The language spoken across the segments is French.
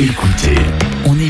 Écoutez,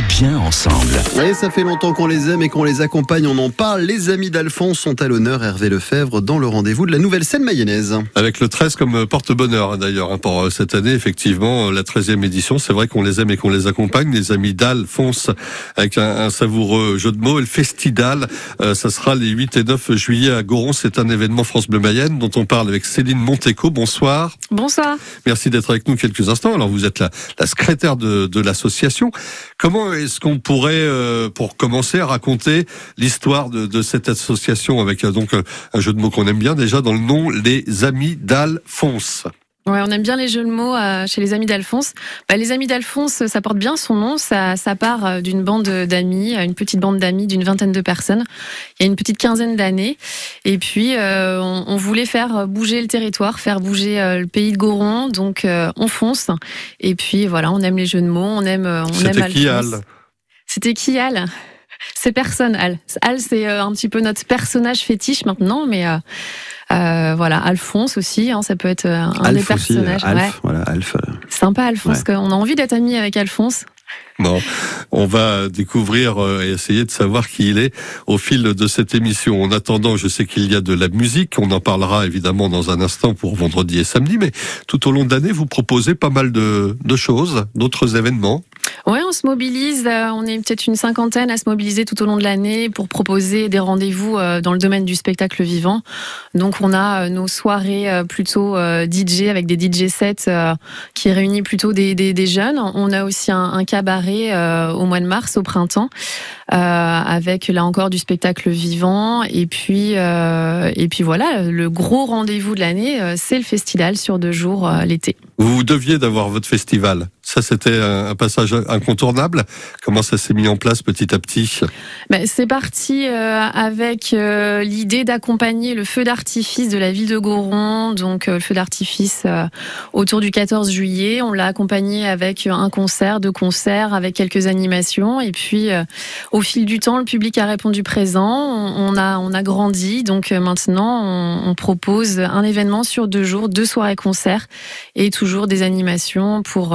bien ensemble. Oui, ça fait longtemps qu'on les aime et qu'on les accompagne, on en parle. Les amis d'Alphonse sont à l'honneur, Hervé Lefebvre, dans le rendez-vous de la nouvelle scène mayonnaise. Avec le 13 comme porte-bonheur hein, d'ailleurs hein, pour euh, cette année, effectivement, euh, la 13e édition. C'est vrai qu'on les aime et qu'on les accompagne. Les amis d'Alphonse avec un, un, savoureux jeu de mots. Et le Festidal, euh, ça sera les 8 et 9 juillet à Goron. C'est un événement France Bleu Mayenne dont on parle avec Céline Monteco. Bonsoir. Bonsoir. Merci d'être avec nous quelques instants. Alors vous êtes la, la secrétaire de, de l'association. Comment est-ce qu'on pourrait, euh, pour commencer, raconter l'histoire de, cette association avec euh, donc un jeu de mots qu'on aime bien déjà dans le nom, les Amis d'Alphonse Ouais, on aime bien les jeux de mots euh, chez les amis d'Alphonse. Bah, les amis d'Alphonse, ça porte bien son nom. Ça, ça part euh, d'une bande d'amis, une petite bande d'amis d'une vingtaine de personnes. Il y a une petite quinzaine d'années. Et puis, euh, on, on, voulait faire bouger le territoire, faire bouger euh, le pays de Goron. Donc, on fonce. Et puis, voilà, on aime les jeux de mots. On aime, on aime Alphonse. Qui, Al? C'était qui Al? C'est personne, Al. Al, c'est un petit peu notre personnage fétiche maintenant, mais euh, euh, voilà, Alphonse aussi, hein, ça peut être un Alf des personnages. Aussi, Alf, ouais. voilà, Alf. Sympa, Alphonse, ouais. on a envie d'être amis avec Alphonse. Bon, on va découvrir et essayer de savoir qui il est au fil de cette émission. En attendant, je sais qu'il y a de la musique. On en parlera évidemment dans un instant pour vendredi et samedi. Mais tout au long de l'année, vous proposez pas mal de, choses, d'autres événements. Oui, on se mobilise. euh, On est peut-être une cinquantaine à se mobiliser tout au long de l'année pour proposer des rendez-vous euh, dans le domaine du spectacle vivant. Donc, on a euh, nos soirées plutôt DJ avec des DJ sets qui réunissent plutôt des, jeunes. On a aussi un, un cabaret au mois de mars, au printemps, avec là encore du spectacle vivant. Et puis, et puis voilà, le gros rendez-vous de l'année, c'est le festival sur deux jours l'été. Vous deviez d'avoir votre festival. Ça, c'était un passage incontournable. Comment ça s'est mis en place petit à petit? Ben, C'est parti euh, avec euh, l'idée d'accompagner le feu d'artifice de la ville de Goron, donc euh, le feu d'artifice autour du 14 juillet. On l'a accompagné avec un concert, deux concerts, avec quelques animations. Et puis, au fil du temps, le public a répondu présent. On, a, on a grandi. Donc maintenant, on, on, propose un événement sur deux jours, deux soirées-concerts et toujours des animations pour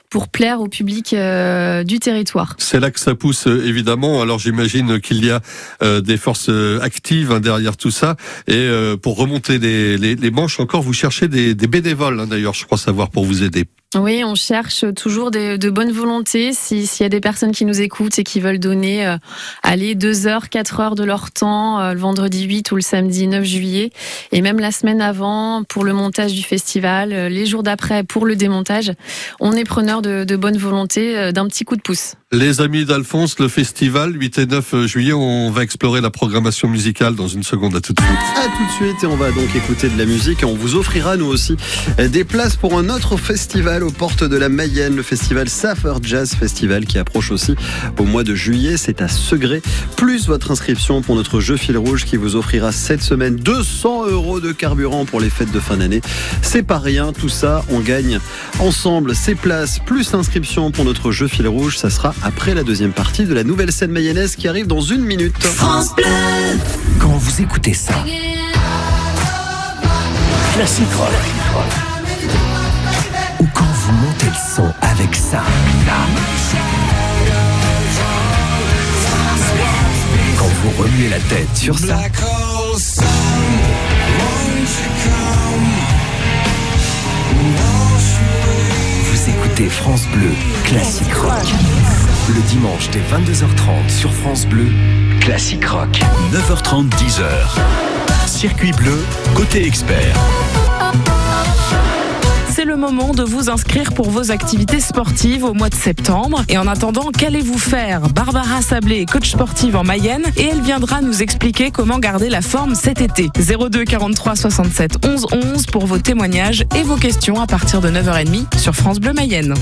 pour plaire au public euh, du territoire. C'est là que ça pousse évidemment. Alors j'imagine qu'il y a euh, des forces actives hein, derrière tout ça. Et euh, pour remonter les, les, les, manches encore, vous cherchez des, des bénévoles hein, d'ailleurs, je crois savoir, pour vous aider. Oui, on cherche toujours de, de bonne volonté. S'il si y a des personnes qui nous écoutent et qui veulent donner, euh, aller deux heures, quatre heures de leur temps euh, le vendredi 8 ou le samedi 9 juillet, et même la semaine avant pour le montage du festival, euh, les jours d'après pour le démontage, on est preneur de, bonne volonté, euh, d'un petit coup de pouce. Les amis d'Alphonse, le festival 8 et 9 juillet, on va explorer la programmation musicale dans une seconde. À tout de suite. À tout de suite et on va donc écouter de la musique et on vous offrira nous aussi des places pour un autre festival aux portes de la Mayenne, le festival Safer Jazz Festival qui approche aussi au mois de juillet. C'est à Segré, plus votre inscription pour notre jeu fil rouge qui vous offrira cette semaine 200 euros de carburant pour les fêtes de fin d'année. C'est pas rien, tout ça, on gagne ensemble ces places plus inscription pour notre jeu fil rouge. Ça sera après la deuxième partie de la nouvelle scène mayonnaise qui arrive dans une minute. France Bleu. Quand vous écoutez ça, classique rock. Ou quand vous montez le son avec ça. Quand vous remuez la tête sur ça. Vous écoutez France Bleu, classique rock. Le dimanche dès 22h30 sur France Bleu, classique rock. 9h30, 10h. Circuit bleu, côté expert. C'est le moment de vous inscrire pour vos activités sportives au mois de septembre. Et en attendant, qu'allez-vous faire? Barbara Sablé est coach sportive en Mayenne et elle viendra nous expliquer comment garder la forme cet été. 02 43 67 11 11 pour vos témoignages et vos questions à partir de 9h30 sur France Bleu Mayenne.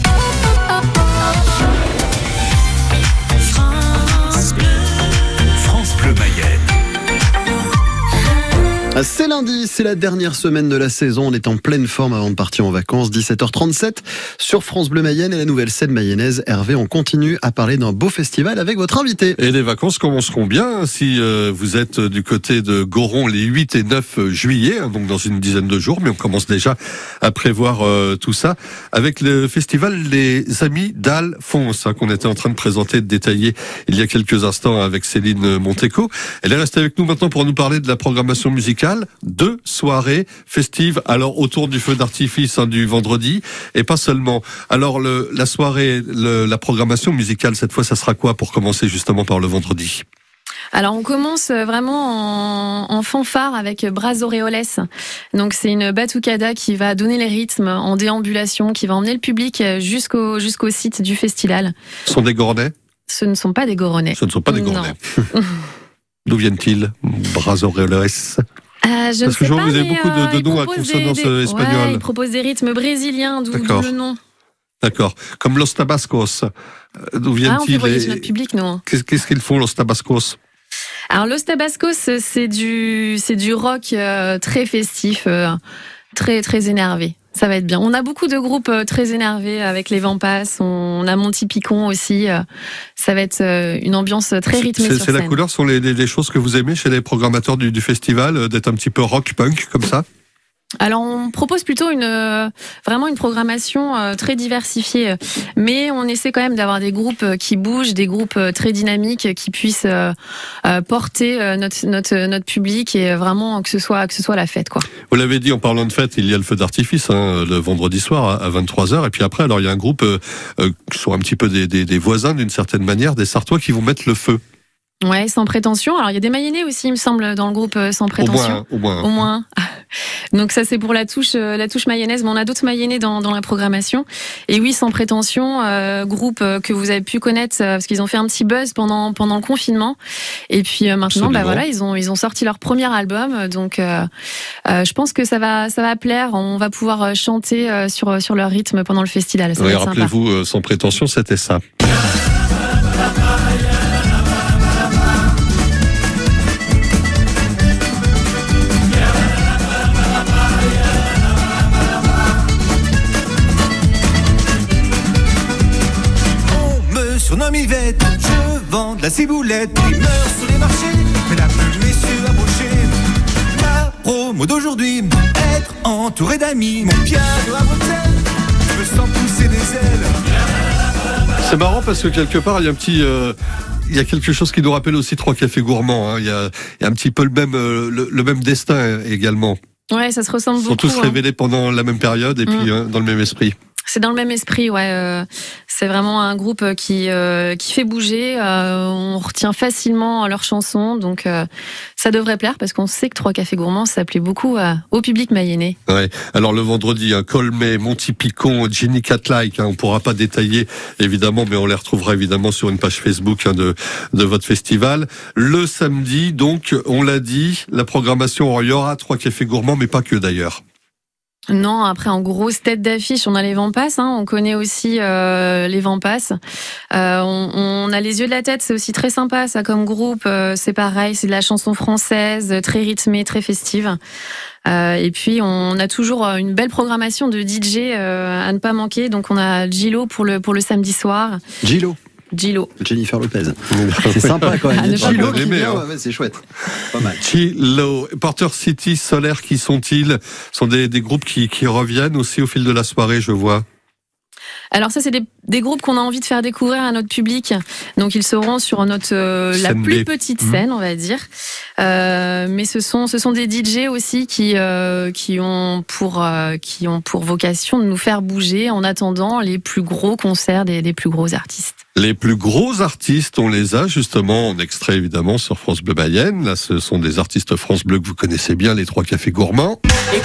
C'est lundi, c'est la dernière semaine de la saison. On est en pleine forme avant de partir en vacances. 17h37 sur France Bleu Mayenne et la nouvelle scène mayonnaise. Hervé, on continue à parler d'un beau festival avec votre invité. Et les vacances commenceront bien si euh, vous êtes du côté de Goron les 8 et 9 juillet, hein, donc dans une dizaine de jours. Mais on commence déjà à prévoir euh, tout ça avec le festival Les Amis d'Alphonse hein, qu'on était en train de présenter, de détailler il y a quelques instants avec Céline Monteco. Elle est restée avec nous maintenant pour nous parler de la programmation musicale deux soirées festives, alors autour du feu d'artifice hein, du vendredi, et pas seulement. Alors le, la soirée, le, la programmation musicale, cette fois, ça sera quoi pour commencer justement par le vendredi? Alors on commence vraiment en, en fanfare avec Bras Aureoles. Donc c'est une batucada qui va donner les rythmes en déambulation, qui va emmener le public jusqu'au jusqu'au site du festival. Ce sont des Goronnais Ce ne sont pas des Goronnais. Ce ne sont pas des. D'où viennent-ils Bras Aureoles euh, je Parce que je vois que vous avez beaucoup de, de noms à consonance des, des... espagnole. Ouais, il propose des rythmes brésiliens, d'où le nom. D'accord. Comme Los Tabascos. D'où viennent-ils Ah, on fait voyager notre public, non Qu'est-ce qu'ils font, Los Tabascos? Alors, Los Tabascos, c'est du, c'est du rock euh, très festif, euh, très, très énervé. Ça va être bien. On a beaucoup de groupes très énervés avec les Vampas. On a Monty Picon aussi. Ça va être une ambiance très rythmée. C'est la couleur, sont les, les, les, choses que vous aimez chez les programmateurs du, du festival, d'être un petit peu rock punk comme ça? Alors on propose plutôt une vraiment une programmation très diversifiée, mais on essaie quand même d'avoir des groupes qui bougent, des groupes très dynamiques qui puissent porter notre notre notre public et vraiment que ce soit que ce soit la fête quoi. Vous l'avez dit en parlant de fête, il y a le feu d'artifice hein, le vendredi soir à 23h et puis après alors il y a un groupe euh, qui sont un petit peu des, des voisins d'une certaine manière, des Sartois qui vont mettre le feu. Ouais, sans prétention. Alors il y a des Mayennais aussi, il me semble, dans le groupe sans prétention. Au moins, au moins. Au moins. Donc ça c'est pour la touche la touche mayonnaise, mais on a d'autres mayennais dans, dans la programmation. Et oui, sans prétention, euh, groupe que vous avez pu connaître parce qu'ils ont fait un petit buzz pendant pendant le confinement. Et puis euh, maintenant, bah voilà, ils ont ils ont sorti leur premier album. Donc euh, je pense que ça va ça va plaire. On va pouvoir chanter sur sur leur rythme pendant le festival. oui, rappelez-vous, sans prétention, c'était ça. Surnomme Yvette. Je vends de la ciboulette, primeur sur les marchés. Mesdames, messieurs, approchez. Ma promo d'aujourd'hui, être entouré d'amis. Mon piano à motel, je me sens pousser des ailes. C'est marrant parce que quelque part, il y a un petit. Euh, il y a quelque chose qui nous rappelle aussi trois cafés gourmands. Hein. Il, y a, il, y a, un petit peu le même, euh, le, le même destin également. Ouais, ça se ressemble Ils beaucoup. sont tous hein. révélés pendant la même période et puis Mm. hein, dans le même esprit. C'est dans le même esprit, ouais. euh, c'est vraiment un groupe qui euh, qui fait bouger. euh, on retient facilement leurs chansons, donc ça devrait plaire parce qu'on sait que Trois Cafés Gourmands ça plaît beaucoup au public mayennais. Ouais. Alors le vendredi, hein, Monty Picon, Jenny Catlike, hein, on pourra pas détailler évidemment, mais on les retrouvera évidemment sur une page Facebook hein, de de votre festival. Le samedi, donc, on l'a dit, la programmation, il y aura Trois Cafés Gourmands, mais pas que d'ailleurs. Non, après en grosse tête d'affiche, on a les Vampas. Hein, on connaît aussi euh, les Vampas. Euh, on, a les yeux de la tête. C'est aussi très sympa, ça comme groupe. Euh, c'est pareil, c'est de la chanson française, très rythmée, très festive. Euh, et puis on a toujours une belle programmation de DJ à ne pas manquer. Donc on a Gilo pour le pour le samedi soir. Gilo. Gilo. Jennifer Lopez. C'est sympa quand même. Ah, Gilo hein. ouais, c'est chouette. Pas mal. Chilo, Porter City, Solaire, qui sont-ils? Ce sont des, des groupes qui, qui reviennent aussi au fil de la soirée, je vois. Alors ça, c'est des, des groupes qu'on a envie de faire découvrir à notre public. Donc ils seront sur notre euh, la plus B. petite Mhm. scène, on va dire. Euh, mais ce sont ce sont des DJ aussi qui euh, qui ont pour euh, qui ont pour vocation de nous faire bouger en attendant les plus gros concerts des, des plus gros artistes. Les plus gros artistes, on les a justement en extrait évidemment sur France Bleu Mayenne. Là, ce sont des artistes France Bleu que vous connaissez bien, les trois cafés gourmands. et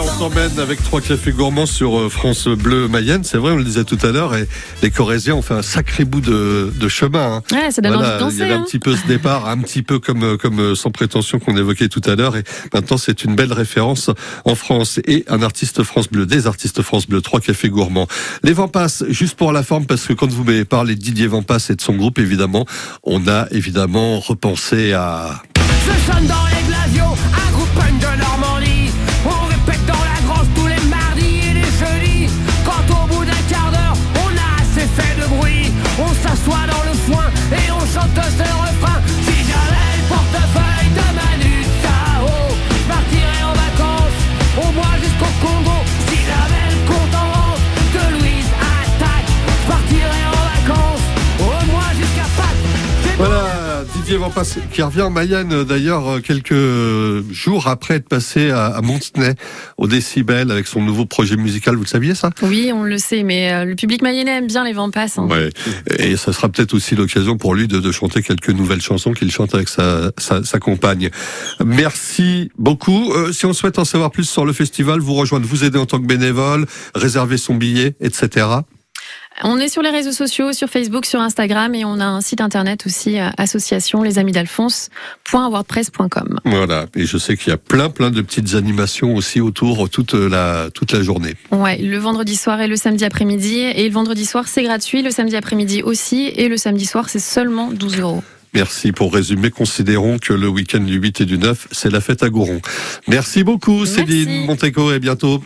on semaine avec trois cafés gourmands sur euh, France Bleu Mayenne. C'est vrai, on le disait tout à l'heure, et les Corésiens ont fait un sacré bout de, de chemin. hein. Ouais, ça donne Voilà, envie de il y avait un hein. petit peu ce départ, un petit peu comme euh, comme euh, sans prétention qu'on évoquait tout à l'heure, et maintenant c'est une belle référence en France et un artiste France Bleu, des artistes France Bleu, trois cafés gourmands. Les passent juste pour la forme parce que quand vous m'avez parlé de Didier passe et de son groupe, évidemment, on a évidemment repensé à Je Passe, qui revient en Mayenne d'ailleurs euh, quelques jours après être passé à, à Montenay au Décibel avec son nouveau projet musical. Vous le saviez ça? Oui, on le sait, mais euh, le public mayennais aime bien les vents passent. hein. Ouais. Et ça sera peut-être aussi l'occasion pour lui de, de chanter quelques nouvelles chansons qu'il chante avec sa, sa, sa compagne. Merci beaucoup. Euh, si on souhaite en savoir plus sur le festival, vous rejoindre, vous aider en tant que bénévole, réserver son billet, etc. On est sur les réseaux sociaux, sur Facebook, sur Instagram, et on a un site internet aussi, euh, association les amis d'Alphonse.wordpress.com. Voilà. Et je sais qu'il y a plein, plein de petites animations aussi autour toute la, toute la journée. Ouais, le vendredi soir et le samedi après-midi. Et le vendredi soir, c'est gratuit. Le samedi après-midi aussi. Et le samedi soir, c'est seulement 12 euros. Merci. Pour résumer, considérons que le week-end du 8 et du 9, c'est la fête à Gouron. Merci beaucoup, Merci. Céline Monteco, et bientôt.